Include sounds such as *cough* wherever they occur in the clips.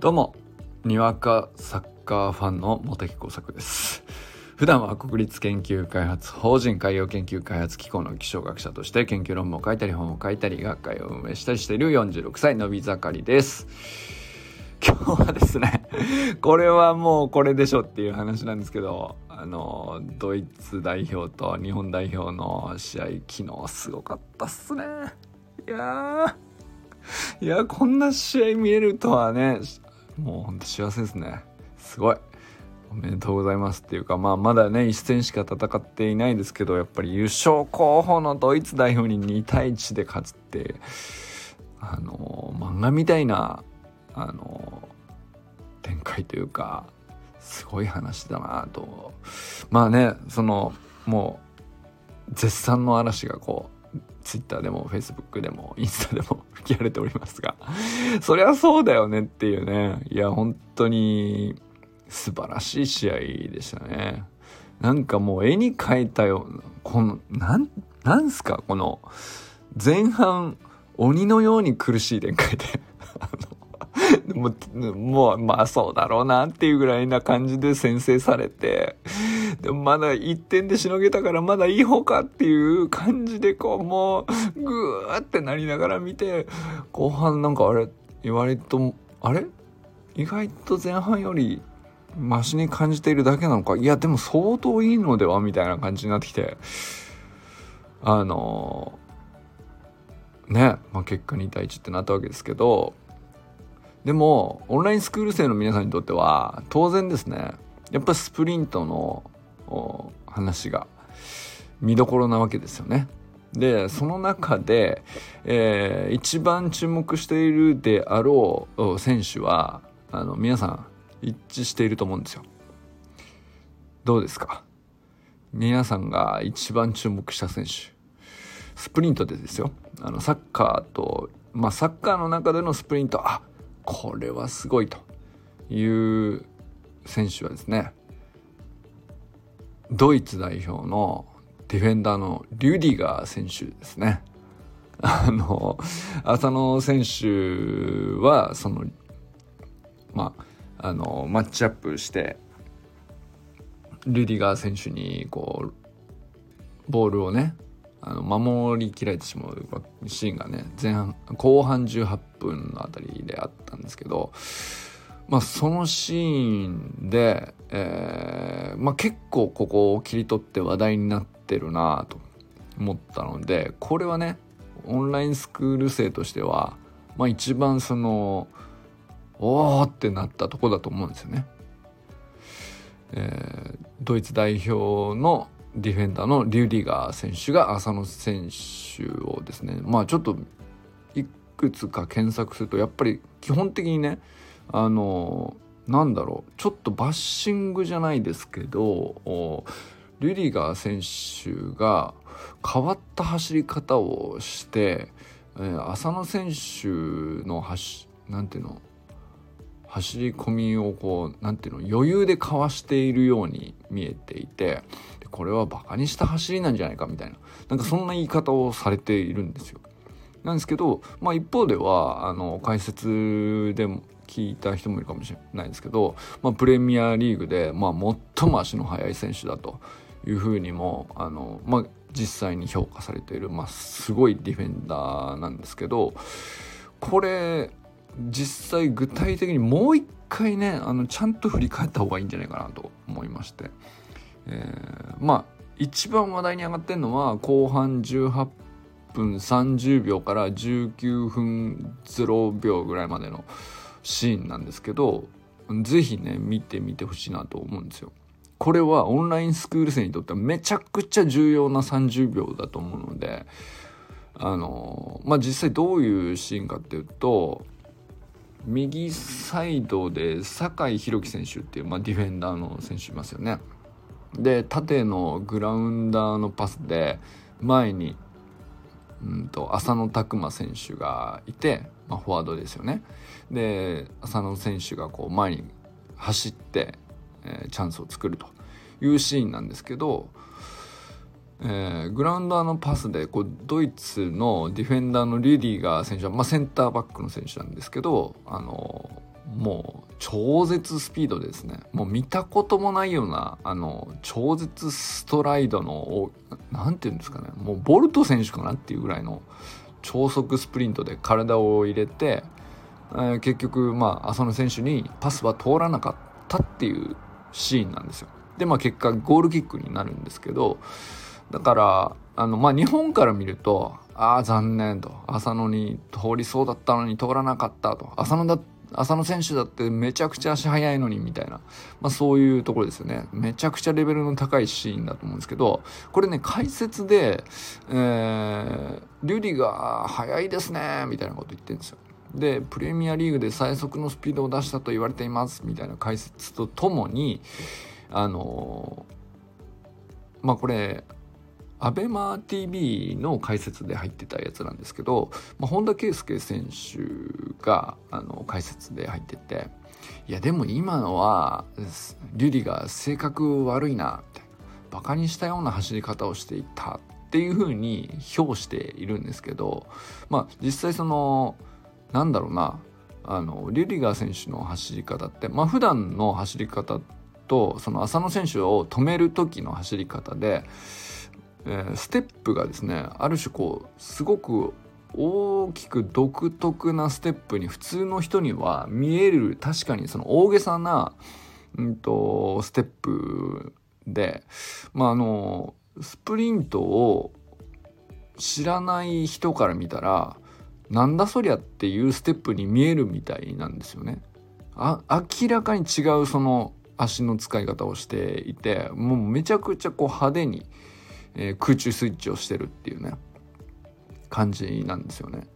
どうもにわかサッカーファンの茂木耕作です。普段は国立研究開発法人海洋研究開発機構の気象学者として研究論文を書いたり本を書いたり学会を運営したりしている46歳のび盛りです。今日はですね *laughs* これはもうこれでしょっていう話なんですけどあのドイツ代表と日本代表の試合昨日すごかったっすね。いやいやこんな試合見えるとはねもうほんと幸せですね。すごい。おめでとうございますっていうかまあまだね一戦しか戦っていないですけどやっぱり優勝候補のドイツ代表に2対1で勝つってあの漫画みたいなあの展開というかすごい話だなと。まあねそのもう絶賛の嵐がこうツイッターでもフェイスブックでもインスタでも吹き荒れておりますがそりゃそうだよねっていうね。いや本当に素晴らしい試合でしたね。なんかもう絵に描いたようなこのなんなんすかこの前半鬼のように苦しい展開で。もうもうまあそうだろうなっていうぐらいな感じで先制されてでもまだ1点でしのげたからまだいい方かっていう感じでこうもうグーってなりながら見て後半なんかあれ割とあれ？意外と前半よりマシに感じているだけなのか？いやでも相当いいのではみたいな感じになってきて。あのね、まあ、結果2対1ってなったわけですけど。でもオンラインスクール生の皆さんにとっては当然ですね。やっぱスプリントの話が見どころなわけですよね。でその中で、えー、一番注目しているであろう選手はあの皆さん一致していると思うんですよ。どうですか？皆さんが一番注目した選手スプリントでですよあのサッカーとまあサッカーの中でのスプリントあこれはすごいという選手はですねドイツ代表のディフェンダーのリュディガー選手ですね。あの、浅野選手は、その、まあ、の、マッチアップして、リュディガー選手に、こう、ボールをね、あの守りきられてしまうシーンがね前半後半18分のあたりであったんですけどまあ、そのシーンで、えーまあ、結構ここを切り取って話題になってるなと思ったのでこれはねオンラインスクール生としては、まあ、一番そのおーってなったとこだと思うんですよね。えー、ドイツ代表のディフェンダーのリュディガー選手が浅野選手をですねまあちょっといくつか検索するとやっぱり基本的にねあのなんだろうちょっとバッシングじゃないですけどリュリガー選手が変わった走り方をして、えー、浅野選手の走なんていうの走り込みをこうなんていうの余裕でかわしているように見えていてこれはバカにした走りなんじゃないかみたいななんかそんな言い方をされているんですよ。なんですけど、まあ、一方ではあの解説でも聞いた人もいるかもしれないですけど、まあ、プレミアリーグで、まあ、最も足の速い選手だというふうにもあの、まあ、実際に評価されている、まあ、すごいディフェンダーなんですけどこれ実際具体的にもう一回ねあのちゃんと振り返った方がいいんじゃないかなと思いまして、えー、まあ一番話題に上がってるのは後半18分30秒から19分0秒ぐらいまでのシーンなんですけど是非ね見てみてほしいなと思うんですよ。これはオンラインスクール生にとってはめちゃくちゃ重要な30秒だと思うのであのまあ実際どういうシーンかっていうと右サイドで酒井宏樹選手っていう、まあ、ディフェンダーの選手いますよね。で縦のグラウンダーのパスで前にうんと浅野拓磨選手がいて、まあ、フォワードですよね。で浅野選手がこう前に走って、えー、チャンスを作るというシーンなんですけど、えー、グラウンダーのパスでこうドイツのディフェンダーのリュディガー選手は、まあ、センターバックの選手なんですけどあのもう超絶スピードですね。もう見たこともないようなあの超絶ストライドの何て言うんですかね。もうボルト選手かなっていうぐらいの超速スプリントで体を入れて、えー、結局まあ浅野選手にパスは通らなかったっていうシーンなんですよ。でまあ結果ゴールキックになるんですけどだからあのまあ日本から見るとああ残念と。浅野に通りそうだったのに通らなかったと。浅野だった浅野選手だってめちゃくちゃ足速いのにみたいな、まあ、そういうところですよね。めちゃくちゃレベルの高いシーンだと思うんですけどこれね解説で、えー、リュディが速いですねみたいなこと言ってるんですよ。でプレミアリーグで最速のスピードを出したと言われていますみたいな解説とともにあのまあこれアベマ t v の解説で入ってたやつなんですけど、まあ、本田圭佑選手があの解説で入ってていやでも今のはリュディが性格悪いなみたいなバカにしたような走り方をしていたっていうふうに評しているんですけどまあ実際そのなんだろうなあのリュディガー選手の走り方ってまあ普段の走り方とその浅野選手を止める時の走り方でえー、ステップがですねある種こうすごく大きく独特なステップに普通の人には見える確かにその大げさな、うんと、ステップでまああのスプリントを知らない人から見たらなんだそりゃっていうステップに見えるみたいなんですよね。あ明らかに違うその足の使い方をしていてもうめちゃくちゃこう派手にえー、空中スイッチをしてるっていうね感じなんですよね。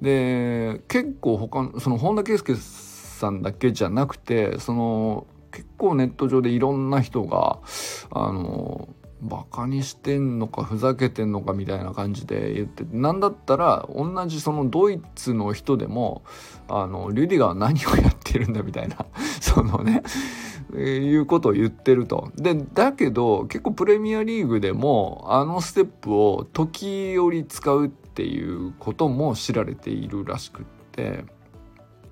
で結構他のその本田圭佑さんだけじゃなくてその結構ネット上でいろんな人があのバカにしてんのかふざけてんのかみたいな感じで言ってなんだったら同じそのドイツの人でもあのリュディガーは何をやってるんだみたいなそのねいうことを言ってると。でだけど結構プレミアリーグでもあのステップを時折使うっていうことも知られているらしくって。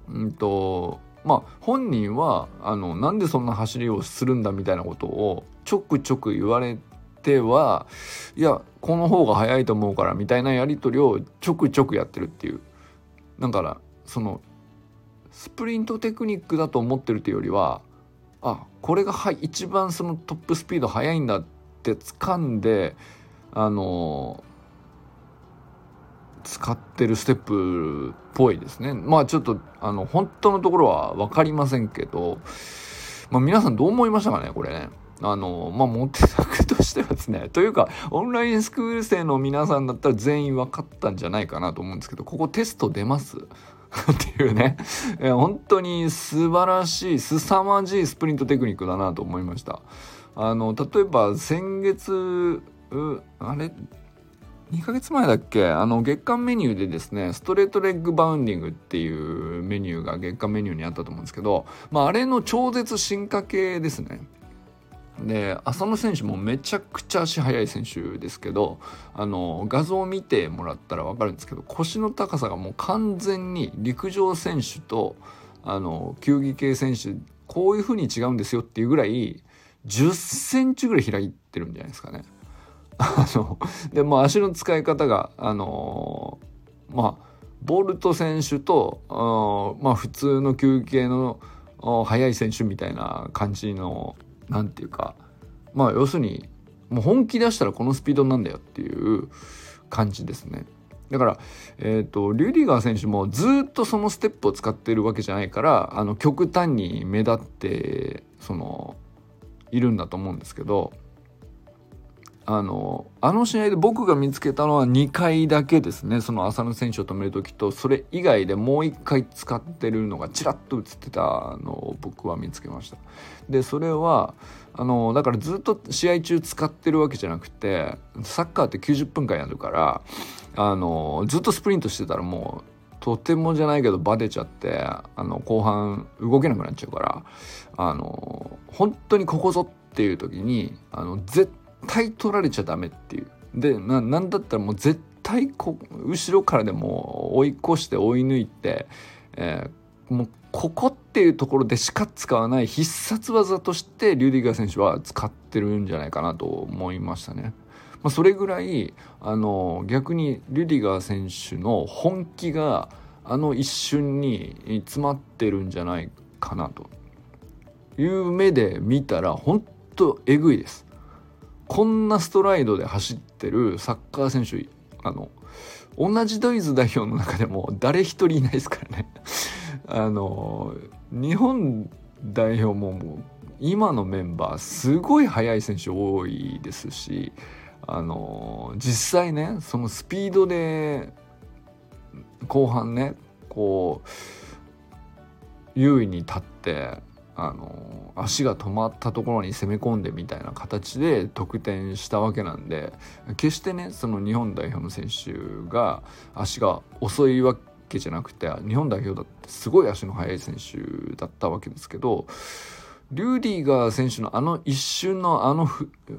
うんとまあ本人はあのなんでそんな走りをするんだみたいなことをちょくちょく言われてはいやこの方が早いと思うからみたいなやり取りをちょくちょくやってるっていうだからそのスプリントテクニックだと思ってるというよりはあこれがは一番そのトップスピード速いんだって掴んであの使ってるステップっぽいですね。まあちょっとあの本当のところは分かりませんけど、まあ、皆さんどう思いましたかねこれね。あの、まあ、モテ作としてはですね、*laughs* というか、オンラインスクール生の皆さんだったら全員分かったんじゃないかなと思うんですけど、ここテスト出ます？っていうね、え本当に素晴らしい、凄まじいスプリントテクニックだなと思いました。あの、例えば先月、あれ？2ヶ月前だっけ？あの月間メニューでですねストレートレッグバウンディングっていうメニューが月間メニューにあったと思うんですけど、まあ、あれの超絶進化系ですね。で浅野選手もめちゃくちゃ足速い選手ですけどあの画像を見てもらったら分かるんですけど腰の高さがもう完全に陸上選手とあの球技系選手こういう風に違うんですよっていうぐらい10センチぐらい開いてるんじゃないですかね。でも足の使い方があのまあボルト選手とまあ普通の球技系の速い選手みたいな感じの何て言うかまあ要するにもう本気出したらこのスピードなんだよっていう感じですね。だから、えーと、リュディガー選手もずっとそのステップを使ってるわけじゃないからあの極端に目立ってそのいるんだと思うんですけどあのあの試合で僕が見つけたのは2回だけですね。その浅野選手を止める時とそれ以外でもう1回使ってるのがちらっと映ってたのを僕は見つけました。でそれはあのだからずっと試合中使ってるわけじゃなくてサッカーって90分間やるからあのずっとスプリントしてたらもうとてもじゃないけどバテちゃってあの後半動けなくなっちゃうからあの本当にここぞっていう時にあの絶対対取られちゃダメっていうでななんだったらもう絶対こ後ろからでも追い越して追い抜いて、えー、もうここっっていうところでしか使わない必殺技としてリュディガー選手は使ってるんじゃないかなと思いましたね。まあ、それぐらいあの逆にリュディガー選手の本気があの一瞬に詰まってるんじゃないかなという目で見たら本当えぐいです。こんなストライドで走ってるサッカー選手あの同じドイツ代表の中でも誰一人いないですからね。*laughs* あの日本代表ももう今のメンバーすごい速い選手多いですしあの実際ねそのスピードで後半ねこう優位に立ってあの足が止まったところに攻め込んでみたいな形で得点したわけなんで決してねその日本代表の選手が足が遅いわけじゃなくて日本代表だってすごい足の速い選手だったわけですけどリューディガー選手のあの一瞬のあの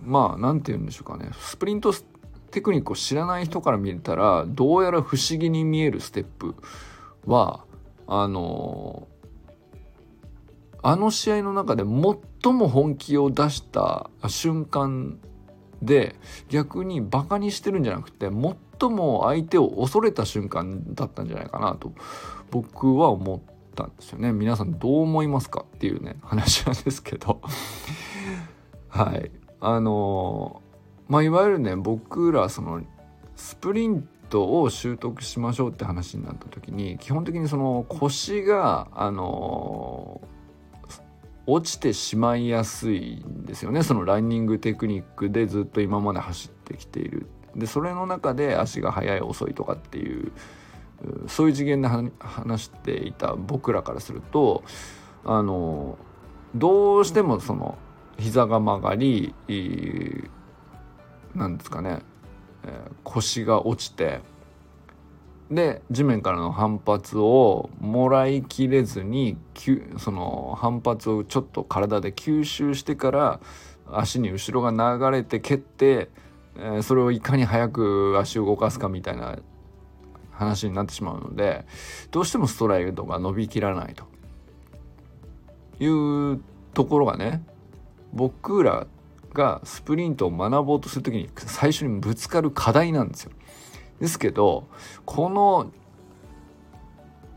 まあ何て言うんでしょうかねスプリントテクニックを知らない人から見れたらどうやら不思議に見えるステップはあのあの試合の中で最も本気を出した瞬間で逆にバカにしてるんじゃなくて最も相手を恐れた瞬間だったんじゃないかなと僕は思ったんですよね。皆さんどう思いますかっていうね話なんですけど。*laughs* はい。あのまあいわゆるね僕らそのスプリントを習得しましょうって話になった時に基本的にその腰があの落ちてしまいやすいんですよね。そのランニングテクニックでずっと今まで走ってきている。でそれの中で足が速い遅いとかっていうそういう次元で話していた僕らからするとあのどうしてもその膝が曲がりなんですかね、腰が落ちてで地面からの反発をもらいきれずにその反発をちょっと体で吸収してから足に後ろが流れて蹴って、えー、それをいかに早く足を動かすかみたいな話になってしまうのでどうしてもストライドが伸びきらないというところがね僕らがスプリントを学ぼうとする時に最初にぶつかる課題なんですよ。ですけどこの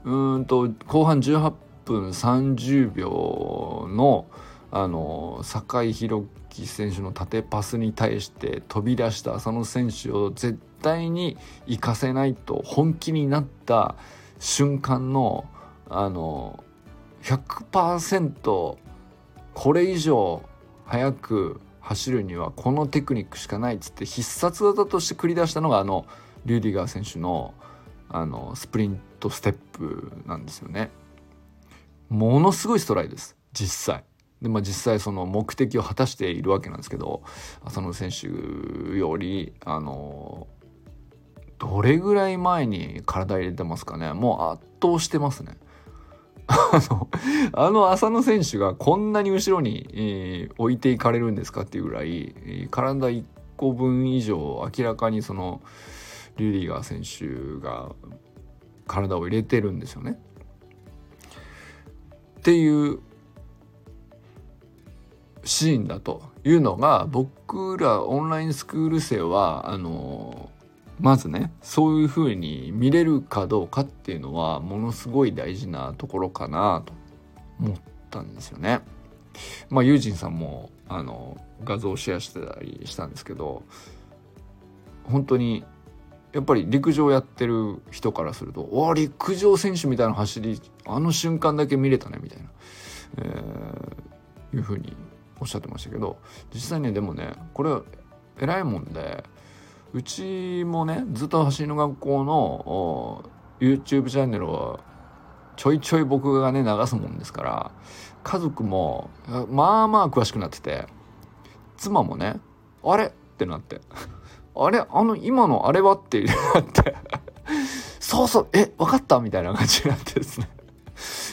うんと後半18分30秒のあの酒井宏樹選手の縦パスに対して飛び出した浅野選手を絶対に行かせないと本気になった瞬間のあの100%これ以上速く走るにはこのテクニックしかないっつって必殺技として繰り出したのがあのリュディガー選手のあのスプリントステップなんですよね。ものすごいストライです実際。でまあ、実際その目的を果たしているわけなんですけど浅野選手よりあのどれぐらい前に体入れてますかねもう圧倒してますね。あのあの浅野選手がこんなに後ろに、えー、置いていかれるんですかっていうぐらい、体1個分以上明らかにそのリュディガー選手が体を入れてるんですよね。っていうシーンだというのが僕らオンラインスクール生はあのまずねそういうふうに見れるかどうかっていうのはものすごい大事なところかなと思ったんですよね。まあユージンさんもあの画像をシェアしてたりしたんですけど本当にやっぱり陸上やってる人からすると「お陸上選手みたいな走りあの瞬間だけ見れたね」みたいな、えー、いうふうにおっしゃってましたけど実際ねでもねこれ偉いもんでうちもねずっと走りの学校の YouTube チャンネルはちょいちょい僕がね流すもんですから家族もまあまあ詳しくなってて妻もねあれ？ってなって。あれあの今のあれはってなって。そうそうえ分かった？みたいな感じになってですね。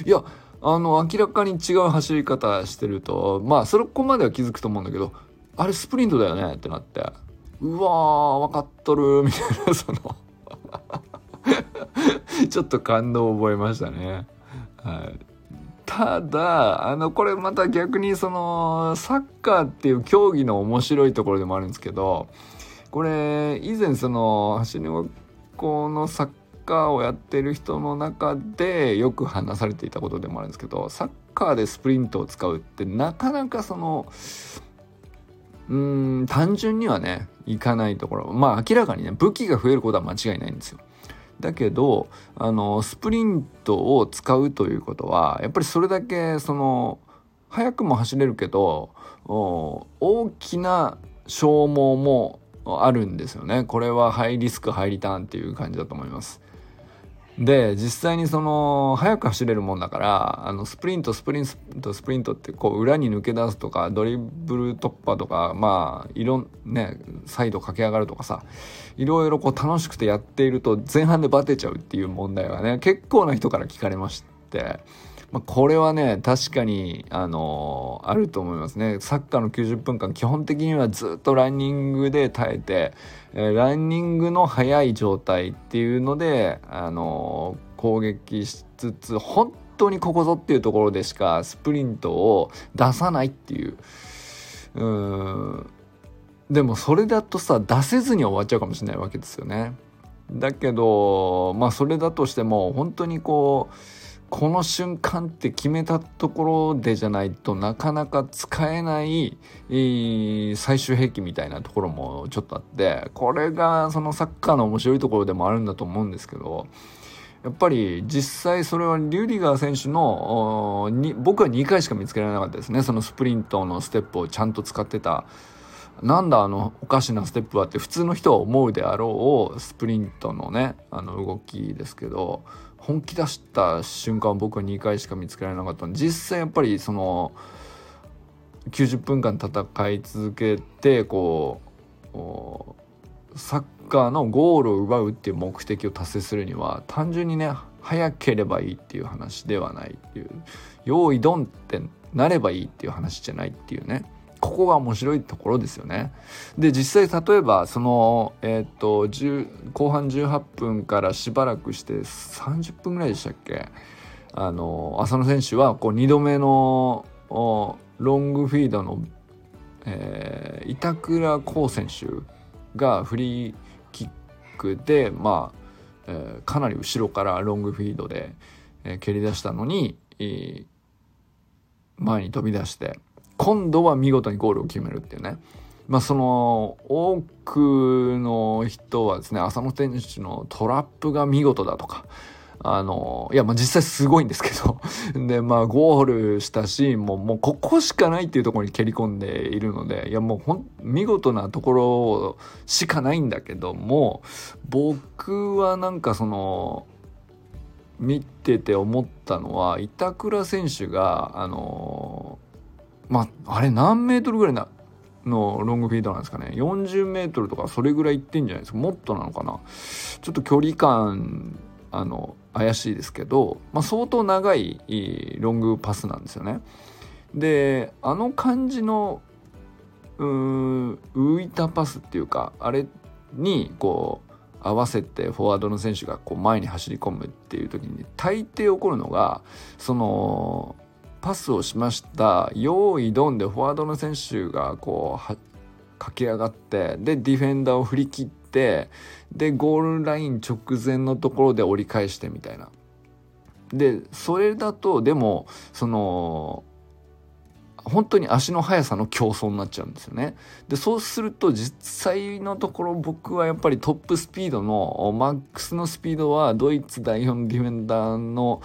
いやあの明らかに違う走り方してるとまあそこまでは気づくと思うんだけどあれスプリントだよね？ってなって。うわー分かっとる。みたいなその。*laughs* ちょっと感動を覚えましたね。はい、ただあのこれまた逆にそのサッカーっていう競技の面白いところでもあるんですけどこれ以前その走り学校のサッカーをやってる人の中でよく話されていたことでもあるんですけどサッカーでスプリントを使うってなかなかそのうん単純にはねいかないところまあ明らかにね武器が増えることは間違いないんですよ。だけどあのスプリントを使うということはやっぱりそれだけその速くも走れるけど大きな消耗もあるんですよね。これはハイリスクハイリターンっていう感じだと思います。で実際にその速く走れるもんだからあのスプリントスプリントスプリントってこう裏に抜け出すとかドリブル突破とかまあいろんねサイド駆け上がるとかさいろいろこう楽しくてやっていると前半でバテちゃうっていう問題がね結構な人から聞かれまして。まあ、これはね確かにあのー、あると思いますね。サッカーの90分間基本的にはずっとランニングで耐えて、えー、ランニングの速い状態っていうので、あのー、攻撃しつつ本当にここぞっていうところでしかスプリントを出さないっていう。うん。でもそれだとさ出せずに終わっちゃうかもしれないわけですよね。だけどまあそれだとしても本当にこうこの瞬間って決めたところでじゃないとなかなか使えない、最終兵器みたいなところもちょっとあってこれがそのサッカーの面白いところでもあるんだと思うんですけどやっぱり実際それはリュディガー選手のに僕は2回しか見つけられなかったですね。そのスプリントのステップをちゃんと使ってた。なんだあのおかしなステップはって普通の人は思うであろうスプリントのねあの動きですけど本気出した瞬間僕は2回しか見つけられなかったの実際やっぱりその90分間戦い続けてこうサッカーのゴールを奪うっていう目的を達成するには単純にね早ければいいっていう話ではないっていう用意ドンってなればいいっていう話じゃないっていうね。ここが面白いところですよね。で実際例えばその、えー、っと後半18分からしばらくして30分ぐらいでしたっけ？あの浅野選手はこう2度目のロングフィードの、えー、板倉滉選手がフリーキックでまあ、えー、かなり後ろからロングフィードで、えー、蹴り出したのに、前に飛び出して今度は見事にゴールを決めるっていうね。まあその多くの人はですね浅野選手のトラップが見事だとかあのいやまあ実際すごいんですけど *laughs* でまあゴールしたシーンももうここしかないっていうところに蹴り込んでいるのでいやもうほん見事なところしかないんだけども僕はなんかその見てて思ったのは板倉選手があのまああれ何メートルぐらいなのロングフィードなんですかね。40メートルとかそれぐらいいってんじゃないですか。もっとなのかな。ちょっと距離感あの怪しいですけど、まあ、相当長いロングパスなんですよね。であの感じのう浮いたパスっていうかあれにこう合わせてフォワードの選手がこう前に走り込むっていう時に大抵起こるのがそのパスをしました用意ドンでフォワードの選手がこう駆け上がってでディフェンダーを振り切ってでゴールライン直前のところで折り返してみたいな。でそれだとでもその本当に足の速さの競争になっちゃうんですよね。でそうすると実際のところ僕はやっぱりトップスピードのマックスのスピードはドイツ代表のディフェンダーの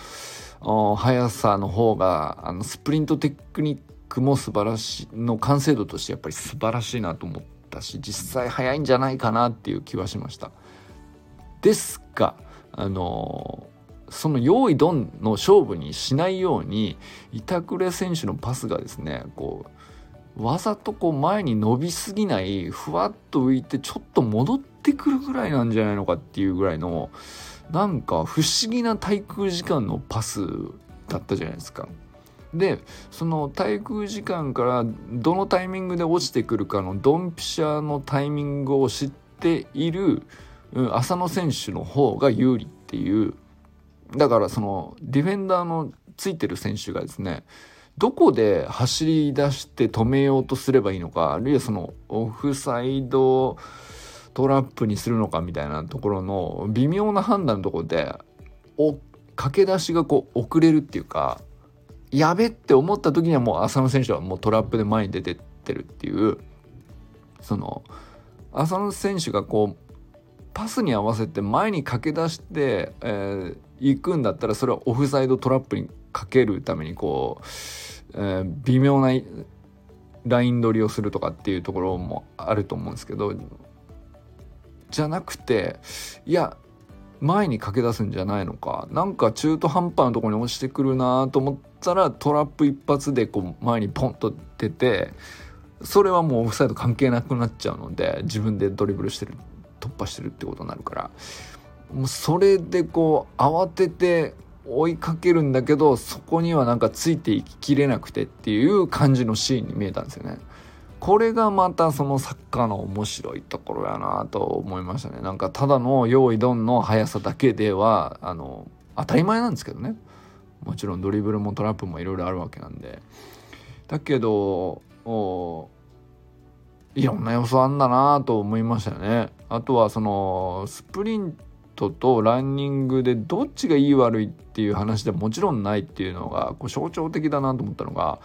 速さの方があのスプリントテクニックも素晴らしいの完成度としてやっぱり素晴らしいなと思ったし実際速いんじゃないかなっていう気はしました。ですがあのその用意ドンの勝負にしないように板倉選手のパスがですねこうわざとこう前に伸びすぎないふわっと浮いてちょっと戻ってくるぐらいなんじゃないのかっていうぐらいのなんか不思議な滞空時間のパスだったじゃないですか。でその滞空時間からどのタイミングで落ちてくるかのドンピシャのタイミングを知っている、浅野選手の方が有利っていうだからそのディフェンダーのついてる選手がですねどこで走り出して止めようとすればいいのかあるいはそのオフサイドトラップにするのかみたいなところの微妙な判断のところでお駆け出しがこう遅れるっていうかやべって思った時にはもう浅野選手はもうトラップで前に出てってるっていうその浅野選手がこうパスに合わせて前に駆け出して、えー、行くんだったらそれはオフサイドトラップにかけるためにこう、えー、微妙なライン取りをするとかっていうところもあると思うんですけどじゃなくていや前に駆け出すんじゃないのか。なんか中途半端なところに落ちてくるなと思ったらトラップ一発でこう前にポンと出てそれはもうオフサイド関係なくなっちゃうので自分でドリブルしてる突破してるってことになるから。もうそれでこう慌てて追いかけるんだけどそこにはなんかついていききれなくてっていう感じのシーンに見えたんですよね。これがまたそのサッカーの面白いところやなと思いましたね。なんかただの用意ドンの速さだけではあの当たり前なんですけどね。もちろんドリブルもトラップもいろいろあるわけなんで。だけどいろんな要素あんだなと思いましたね。あとはそのスプリントとランニングでどっちがいい悪いっていう話でもちろんないっていうのがこう象徴的だなと思ったのが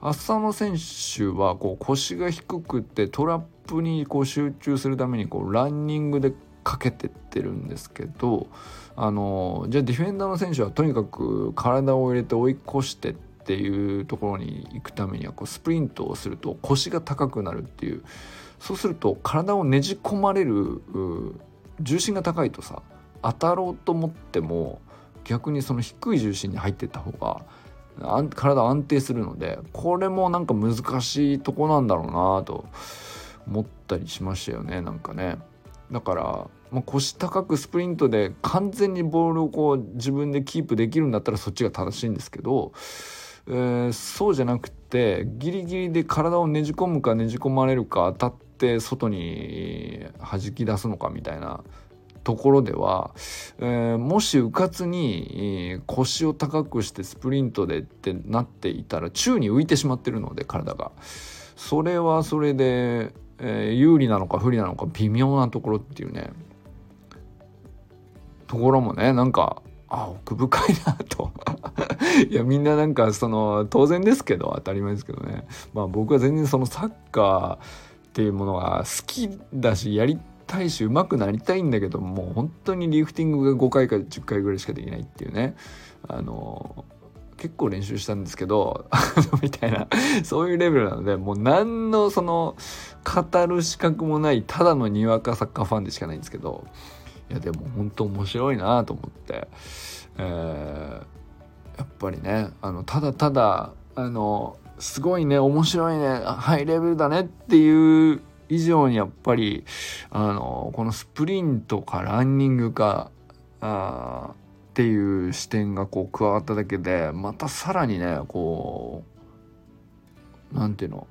浅野選手はこう腰が低くてトラップにこう集中するためにこうランニングでかけてってるんですけどあのじゃあディフェンダーの選手はとにかく体を入れて追い越してっていうところに行くためにはこうスプリントをすると腰が高くなるっていう。そうすると体をねじ込まれる重心が高いとさ当たろうと思っても逆にその低い重心に入ってった方が体安定するのでこれもなんか難しいとこなんだろうなと思ったりしましたよねなんかね。だから、まあ、腰高くスプリントで完全にボールをこう自分でキープできるんだったらそっちが正しいんですけど、えー、そうじゃなくてギリギリで体をねじ込むかねじ込まれるか当たって外に弾き出すのかみたいなところでは、えー、もしうかつに腰を高くしてスプリントでってなっていたら宙に浮いてしまってるので体が。それはそれで、えー、有利なのか不利なのか微妙なところっていうね。ところもねなんかあ奥深いなと。*laughs* いやみんななんかその当然ですけど当たり前ですけどね。まあ僕は全然そのサッカーっていうものが好きだしやりたいし上手くなりたいんだけどもう本当にリフティングが5回か10回ぐらいしかできないっていうね。あの結構練習したんですけど *laughs* みたいな。そういうレベルなのでもう何のその語る資格もないただのにわかサッカーファンでしかないんですけど。いやでも本当面白いなと思って、えー、やっぱりねあのただただあのすごいね面白いねハイレベルだねっていう以上にやっぱりあのこのスプリントかランニングかあっていう視点がこう加わっただけでまたさらにねこう何ていうの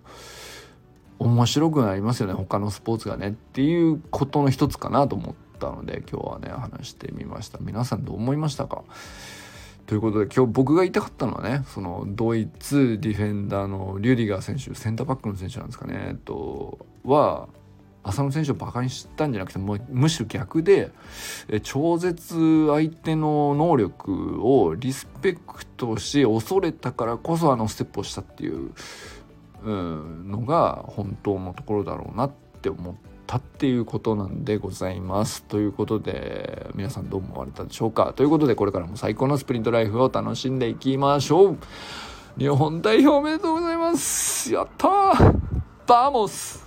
面白くなりますよね他のスポーツがね。っていうことの一つかなと思ったので今日はね話してみました。皆さんどう思いましたか？ということで今日僕が言いたかったのはねそのドイツディフェンダーのリュディガー選手センターバックの選手なんですかね、と、は浅野選手をバカにしたんじゃなくてもむしろ逆で超絶相手の能力をリスペクトし恐れたからこそあのステップをしたっていううんのが本当のところだろうなって思って。ったっていうことなんでございます。ということで皆さんどう思われたでしょうか？ということでこれからも最高のスプリントライフを楽しんでいきましょう。日本代表おめでとうございます。やったー！バーモス。